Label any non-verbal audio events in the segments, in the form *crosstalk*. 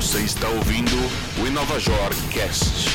Você está ouvindo o Inovajor Cast.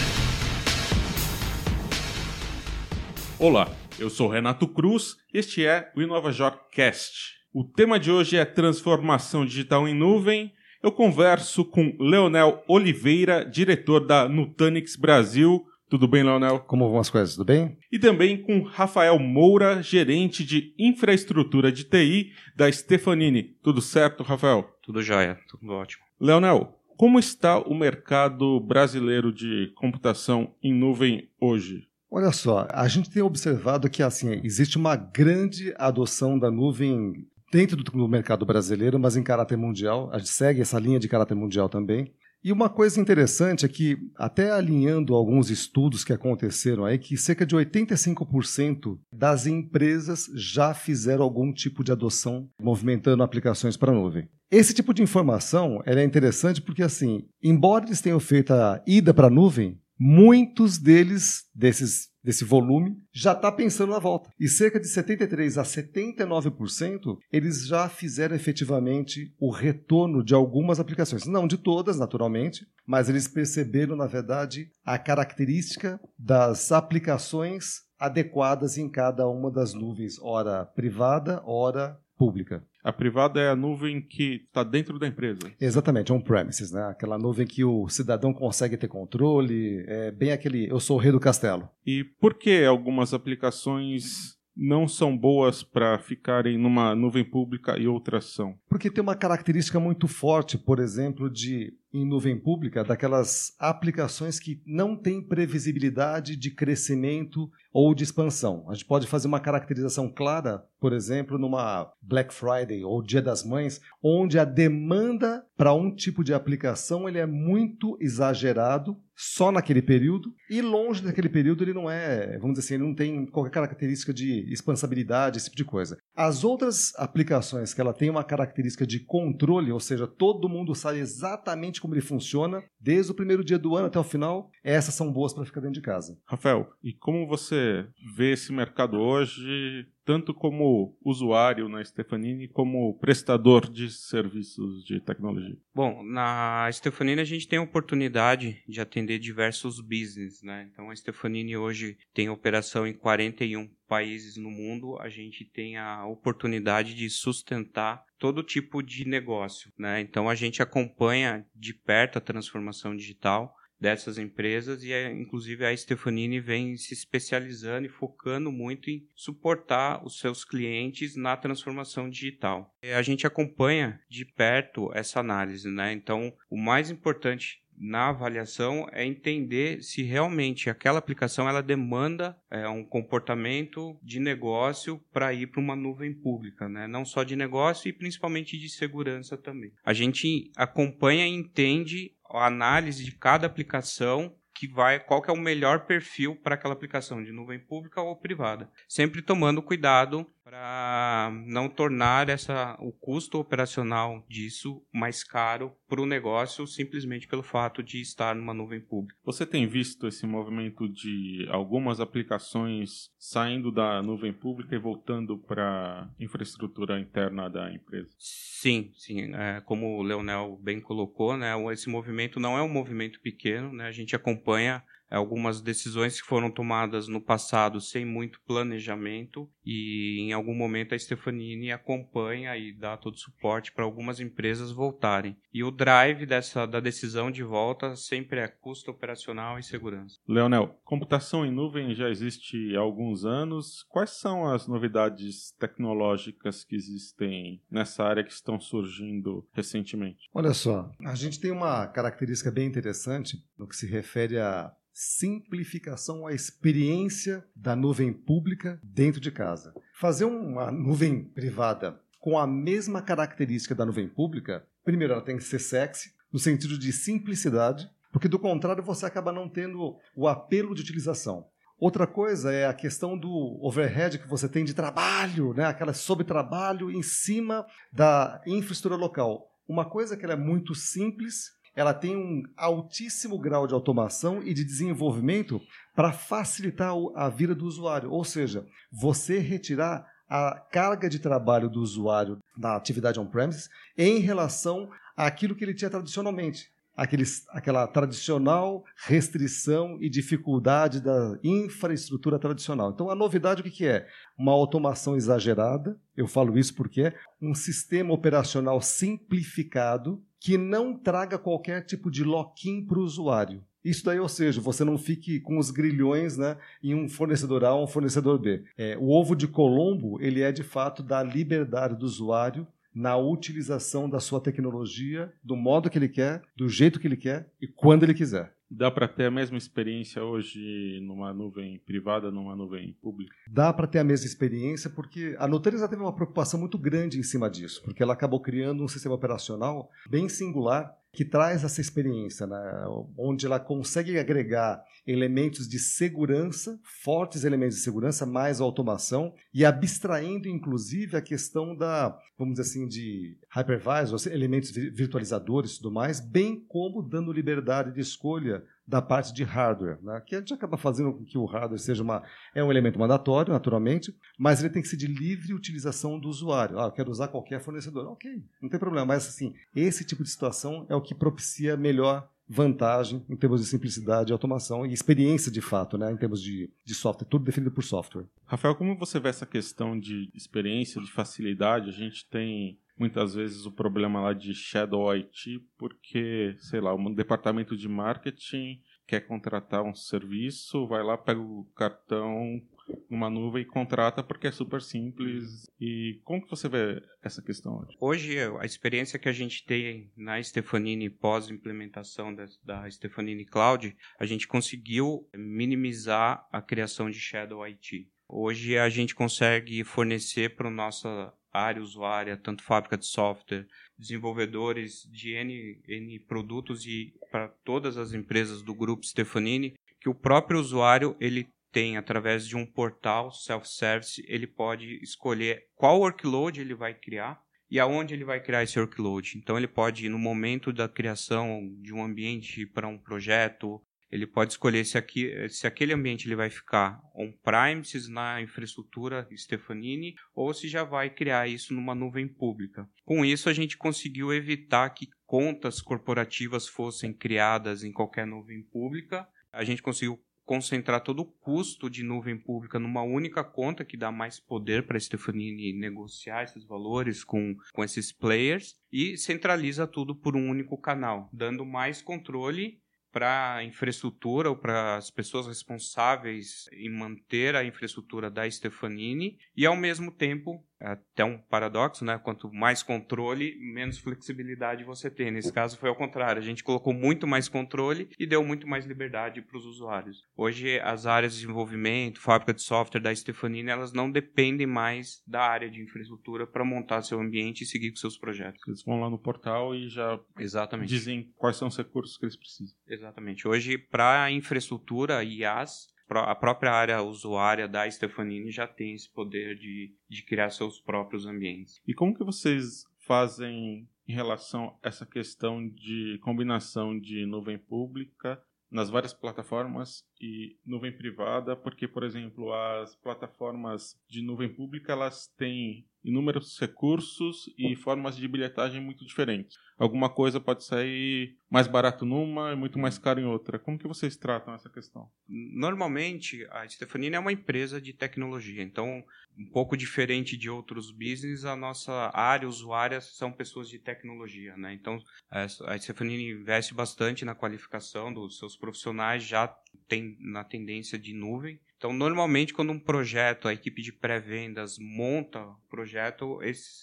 Olá, eu sou Renato Cruz e este é o Inovajor Cast. O tema de hoje é transformação digital em nuvem. Eu converso com Leonel Oliveira, diretor da Nutanix Brasil. Tudo bem, Leonel? Como vão as coisas? Tudo bem? E também com Rafael Moura, gerente de infraestrutura de TI da Stefanini. Tudo certo, Rafael? Tudo jóia, tudo ótimo. Leonel, como está o mercado brasileiro de computação em nuvem hoje? Olha só, a gente tem observado que assim existe uma grande adoção da nuvem dentro do mercado brasileiro, mas em caráter mundial. A gente segue essa linha de caráter mundial também. E uma coisa interessante é que, até alinhando alguns estudos que aconteceram aí, que cerca de 85% das empresas já fizeram algum tipo de adoção movimentando aplicações para nuvem. Esse tipo de informação é interessante porque, assim, embora eles tenham feito a ida para a nuvem, muitos deles, desses desse volume, já está pensando na volta. E cerca de 73% a 79% eles já fizeram efetivamente o retorno de algumas aplicações. Não de todas, naturalmente, mas eles perceberam, na verdade, a característica das aplicações adequadas em cada uma das nuvens, ora privada, ora pública. A privada é a nuvem que está dentro da empresa. Exatamente, on-premises, né? Aquela nuvem que o cidadão consegue ter controle, é bem aquele eu sou o rei do castelo. E por que algumas aplicações não são boas para ficarem numa nuvem pública e outras são? Porque tem uma característica muito forte, por exemplo, de em nuvem pública, daquelas aplicações que não têm previsibilidade de crescimento ou de expansão. A gente pode fazer uma caracterização clara, por exemplo, numa Black Friday ou Dia das Mães, onde a demanda para um tipo de aplicação ele é muito exagerado só naquele período e longe daquele período ele não é, vamos dizer assim, ele não tem qualquer característica de expansibilidade, esse tipo de coisa. As outras aplicações que ela tem uma característica de controle, ou seja, todo mundo sabe exatamente como ele funciona, desde o primeiro dia do ano até o final, essas são boas para ficar dentro de casa. Rafael, e como você vê esse mercado hoje, tanto como usuário na Stefanini, como prestador de serviços de tecnologia? Bom, na Stefanini a gente tem a oportunidade de atender diversos business, né? Então a Stefanini hoje tem operação em 41 países no mundo, a gente tem a oportunidade de sustentar todo tipo de negócio, né? Então a gente acompanha de perto a transformação digital dessas empresas e inclusive a Stefanini vem se especializando e focando muito em suportar os seus clientes na transformação digital. A gente acompanha de perto essa análise, né? Então, o mais importante na avaliação é entender se realmente aquela aplicação ela demanda é, um comportamento de negócio para ir para uma nuvem pública, né? não só de negócio e principalmente de segurança também. A gente acompanha e entende a análise de cada aplicação que vai qual que é o melhor perfil para aquela aplicação de nuvem pública ou privada, sempre tomando cuidado para não tornar essa o custo operacional disso mais caro para o negócio simplesmente pelo fato de estar numa nuvem pública. Você tem visto esse movimento de algumas aplicações saindo da nuvem pública e voltando para infraestrutura interna da empresa? Sim, sim. É, como o Leonel bem colocou, né, esse movimento não é um movimento pequeno. Né, a gente acompanha algumas decisões que foram tomadas no passado sem muito planejamento e em algum momento a Stefanini acompanha e dá todo suporte para algumas empresas voltarem. E o drive dessa da decisão de volta sempre é custo operacional e segurança. Leonel, computação em nuvem já existe há alguns anos. Quais são as novidades tecnológicas que existem nessa área que estão surgindo recentemente? Olha só, a gente tem uma característica bem interessante no que se refere a simplificação à experiência da nuvem pública dentro de casa. Fazer uma nuvem privada com a mesma característica da nuvem pública, primeiro ela tem que ser sexy, no sentido de simplicidade, porque do contrário você acaba não tendo o apelo de utilização. Outra coisa é a questão do overhead que você tem de trabalho, né? aquela sobretrabalho em cima da infraestrutura local. Uma coisa que é muito simples ela tem um altíssimo grau de automação e de desenvolvimento para facilitar a vida do usuário. Ou seja, você retirar a carga de trabalho do usuário da atividade on-premises em relação àquilo que ele tinha tradicionalmente. aqueles, aquela tradicional restrição e dificuldade da infraestrutura tradicional. Então, a novidade o que, que é? Uma automação exagerada, eu falo isso porque é um sistema operacional simplificado que não traga qualquer tipo de lock-in para o usuário. Isso daí, ou seja, você não fique com os grilhões né, em um fornecedor A ou um fornecedor B. É, o ovo de Colombo, ele é de fato da liberdade do usuário na utilização da sua tecnologia, do modo que ele quer, do jeito que ele quer e quando ele quiser. Dá para ter a mesma experiência hoje numa nuvem privada, numa nuvem pública? Dá para ter a mesma experiência porque a Nutanix teve uma preocupação muito grande em cima disso, porque ela acabou criando um sistema operacional bem singular que traz essa experiência, né? onde ela consegue agregar elementos de segurança, fortes elementos de segurança, mais automação, e abstraindo, inclusive, a questão da, vamos dizer assim, de hypervisor, elementos virtualizadores e tudo mais, bem como dando liberdade de escolha da parte de hardware, né? que a gente acaba fazendo com que o hardware seja uma, é um elemento mandatório, naturalmente, mas ele tem que ser de livre utilização do usuário. Ah, eu quero usar qualquer fornecedor. Ok, não tem problema. Mas, assim, esse tipo de situação é o que propicia melhor vantagem em termos de simplicidade, automação e experiência de fato, né, em termos de, de software, tudo definido por software. Rafael, como você vê essa questão de experiência, de facilidade? A gente tem muitas vezes o problema lá de Shadow IT, porque, sei lá, um departamento de marketing quer contratar um serviço, vai lá, pega o cartão numa nuvem e contrata porque é super simples. E como que você vê essa questão hoje? Hoje, a experiência que a gente tem na Stefanini pós-implementação da, Stefanini Cloud, a gente conseguiu minimizar a criação de Shadow IT. Hoje a gente consegue fornecer para o nosso área usuária, tanto fábrica de software, desenvolvedores de N, N produtos e para todas as empresas do grupo Stefanini, que o próprio usuário ele tem através de um portal self-service, ele pode escolher qual workload ele vai criar e aonde ele vai criar esse workload. Então ele pode no momento da criação de um ambiente para um projeto ele pode escolher se, aqui, se aquele ambiente ele vai ficar on-premises na infraestrutura Stefanini ou se já vai criar isso numa nuvem pública. Com isso, a gente conseguiu evitar que contas corporativas fossem criadas em qualquer nuvem pública. A gente conseguiu concentrar todo o custo de nuvem pública numa única conta que dá mais poder para a Stefanini negociar esses valores com, com esses players e centraliza tudo por um único canal, dando mais controle para a infraestrutura ou para as pessoas responsáveis em manter a infraestrutura da Stefanini e, ao mesmo tempo, até um paradoxo, né? Quanto mais controle, menos flexibilidade você tem. Nesse caso foi ao contrário, a gente colocou muito mais controle e deu muito mais liberdade para os usuários. Hoje as áreas de desenvolvimento, fábrica de software da Stefanini, elas não dependem mais da área de infraestrutura para montar seu ambiente e seguir com seus projetos. Eles vão lá no portal e já Exatamente. dizem quais são os recursos que eles precisam. Exatamente. Hoje, para a infraestrutura IaaS, a própria área usuária da Stefanini já tem esse poder de, de criar seus próprios ambientes. E como que vocês fazem em relação a essa questão de combinação de nuvem pública nas várias plataformas e nuvem privada, porque, por exemplo, as plataformas de nuvem pública elas têm inúmeros recursos e formas de bilhetagem muito diferentes. Alguma coisa pode sair mais barato numa e muito mais caro em outra. Como que vocês tratam essa questão? Normalmente, a Stefanini é uma empresa de tecnologia, então, um pouco diferente de outros business, a nossa área usuária são pessoas de tecnologia, né? Então, a Stefanini investe bastante na qualificação dos seus profissionais, já tem na tendência de nuvem, então, normalmente, quando um projeto, a equipe de pré-vendas monta o projeto,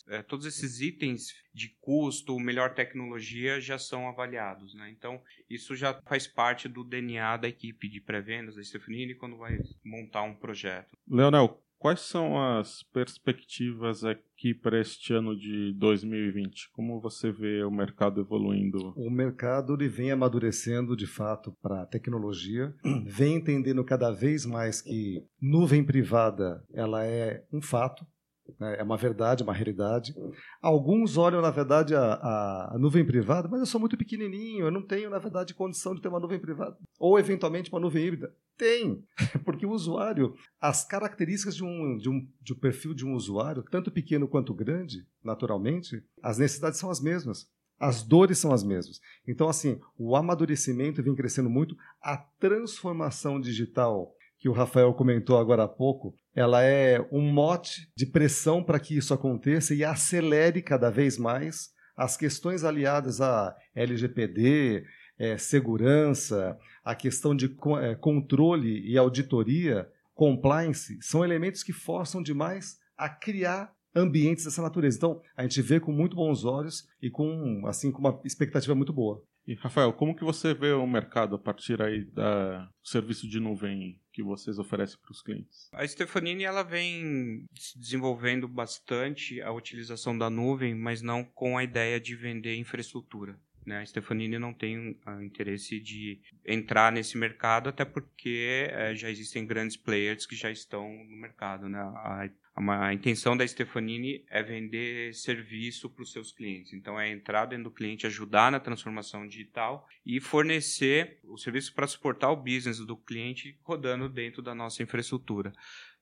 é, todos esses itens de custo, melhor tecnologia já são avaliados. Né? Então, isso já faz parte do DNA da equipe de pré-vendas da Stefanini quando vai montar um projeto. Leonel, Quais são as perspectivas aqui para este ano de 2020? Como você vê o mercado evoluindo? O mercado ele vem amadurecendo de fato para a tecnologia, vem entendendo cada vez mais que nuvem privada ela é um fato, né? é uma verdade, uma realidade. Alguns olham, na verdade, a, a, a, nuvem privada, mas eu sou muito pequenininho, eu não tenho, na verdade, condição de ter uma nuvem privada. Ou, eventualmente, uma nuvem híbrida. Tem, *laughs* porque o usuário, as características de um, de, um, de um perfil de um usuário, tanto pequeno quanto grande, naturalmente, as necessidades são as mesmas. as dores são as mesmas. Então, assim, o amadurecimento vem crescendo muito, a transformação digital que o Rafael comentou agora há pouco, ela é um mote de pressão para que isso aconteça e acelere cada vez mais as questões aliadas a LGPD, é, segurança, a questão de é, controle e auditoria, compliance, são elementos que forçam demais a criar ambientes dessa natureza. Então, a gente vê com muito bons olhos e com assim com uma expectativa muito boa. E Rafael, como que você vê o mercado a partir aí do serviço de nuvem que vocês oferecem para os clientes? A Stefanini ela vem se desenvolvendo bastante a utilização da nuvem, mas não com a ideia de vender infraestrutura. Né? A Stefanini não tem interesse de entrar nesse mercado, até porque uh, já existem grandes players que já estão no mercado. Né? A, a, intenção da Stefanini é vender serviço para os seus clientes. Então, é entrar dentro do cliente, ajudar na transformação digital e fornecer o serviço para suportar o business do cliente rodando dentro da nossa infraestrutura.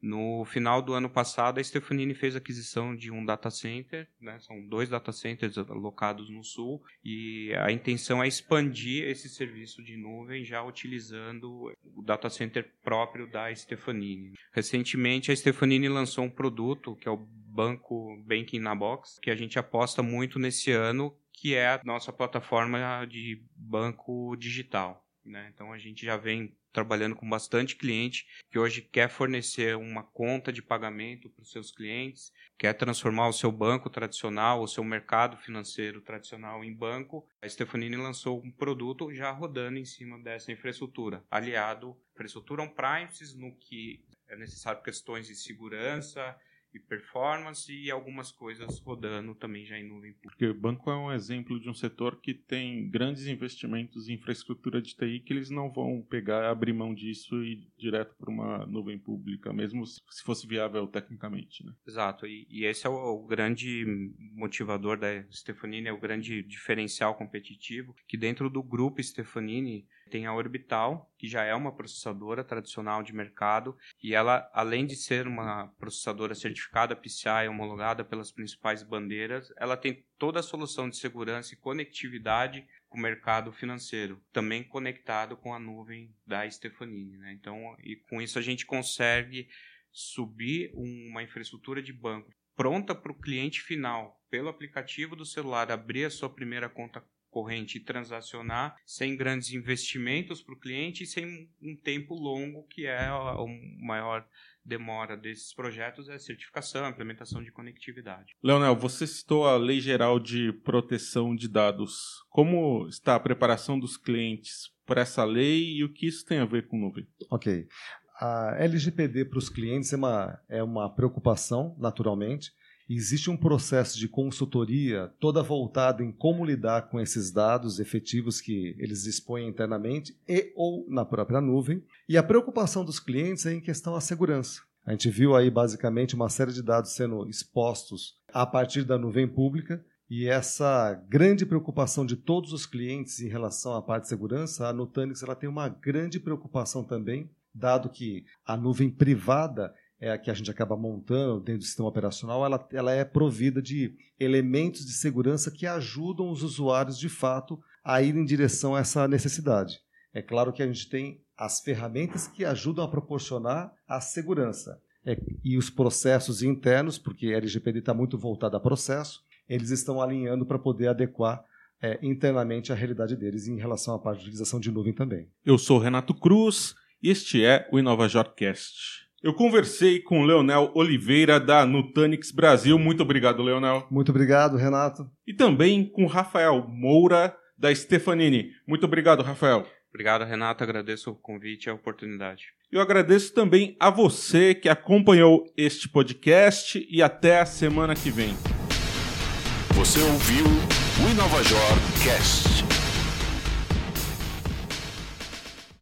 No final do ano passado, a Stefanini fez aquisição de um data center, né? são dois data centers alocados no sul, e a intenção é expandir esse serviço de nuvem já utilizando o data center próprio da Stefanini. Recentemente, a Stefanini lançou um produto que é o Banco Banking na Box, que a gente aposta muito nesse ano, que é a nossa plataforma de banco digital. Né? Então a gente já vem trabalhando com bastante cliente que hoje quer fornecer uma conta de pagamento para os seus clientes, quer transformar o seu banco tradicional, o seu mercado financeiro tradicional em banco. A Stefanini lançou um produto já rodando em cima dessa infraestrutura, aliado infraestrutura on-premises, no que é necessário questões de segurança, e performance e algumas coisas rodando também já em nuvem pública. Porque o banco é um exemplo de um setor que tem grandes investimentos em infraestrutura de TI que eles não vão pegar, abrir mão disso e ir direto para uma nuvem pública, mesmo se fosse viável tecnicamente. Né? Exato, e, e esse é o, o, grande motivador da Stefanini, é o grande diferencial competitivo, que dentro do grupo Stefanini tem a Orbital, que já é uma processadora tradicional de mercado, e ela, além de ser uma processadora certificada PCI homologada pelas principais bandeiras, ela tem toda a solução de segurança e conectividade com o mercado financeiro, também conectado com a nuvem da Stefanini. Né? Então, e com isso a gente consegue subir uma infraestrutura de banco pronta para o cliente final, pelo aplicativo do celular, abrir a sua primeira conta corrente e transacionar sem grandes investimentos para o cliente e sem um tempo longo que é a, maior demora desses projetos é a certificação, a implementação de conectividade. Leonel, você citou a Lei Geral de Proteção de Dados. Como está a preparação dos clientes para essa lei e o que isso tem a ver com nuvem? Ok. A LGPD para os clientes é uma, é uma preocupação, naturalmente, Existe um processo de consultoria toda voltada em como lidar com esses dados efetivos que eles dispõem internamente e ou na própria nuvem. E a preocupação dos clientes é em questão à segurança. A gente viu aí basicamente uma série de dados sendo expostos a partir da nuvem pública e essa grande preocupação de todos os clientes em relação à parte de segurança, a Nutanix ela tem uma grande preocupação também, dado que a nuvem privada é que a gente acaba montando dentro do sistema operacional, ela, ela é provida de elementos de segurança que ajudam os usuários, de fato, a ir em direção a essa necessidade. É claro que a gente tem as ferramentas que ajudam a proporcionar a segurança. É, e os processos internos, porque a LGPD está muito voltada a processo, eles estão alinhando para poder adequar é, internamente a realidade deles em relação à parte de utilização de nuvem também. Eu sou Renato Cruz e este é o InovaJorcast. Eu conversei com o Leonel Oliveira da Nutanix Brasil. Muito obrigado, Leonel. Muito obrigado, Renato. E também com Rafael Moura da Stefanini. Muito obrigado, Rafael. Obrigado, Renato. Agradeço o convite e a oportunidade. Eu agradeço também a você que acompanhou este podcast e até a semana que vem. Você ouviu o InovaJor Cast.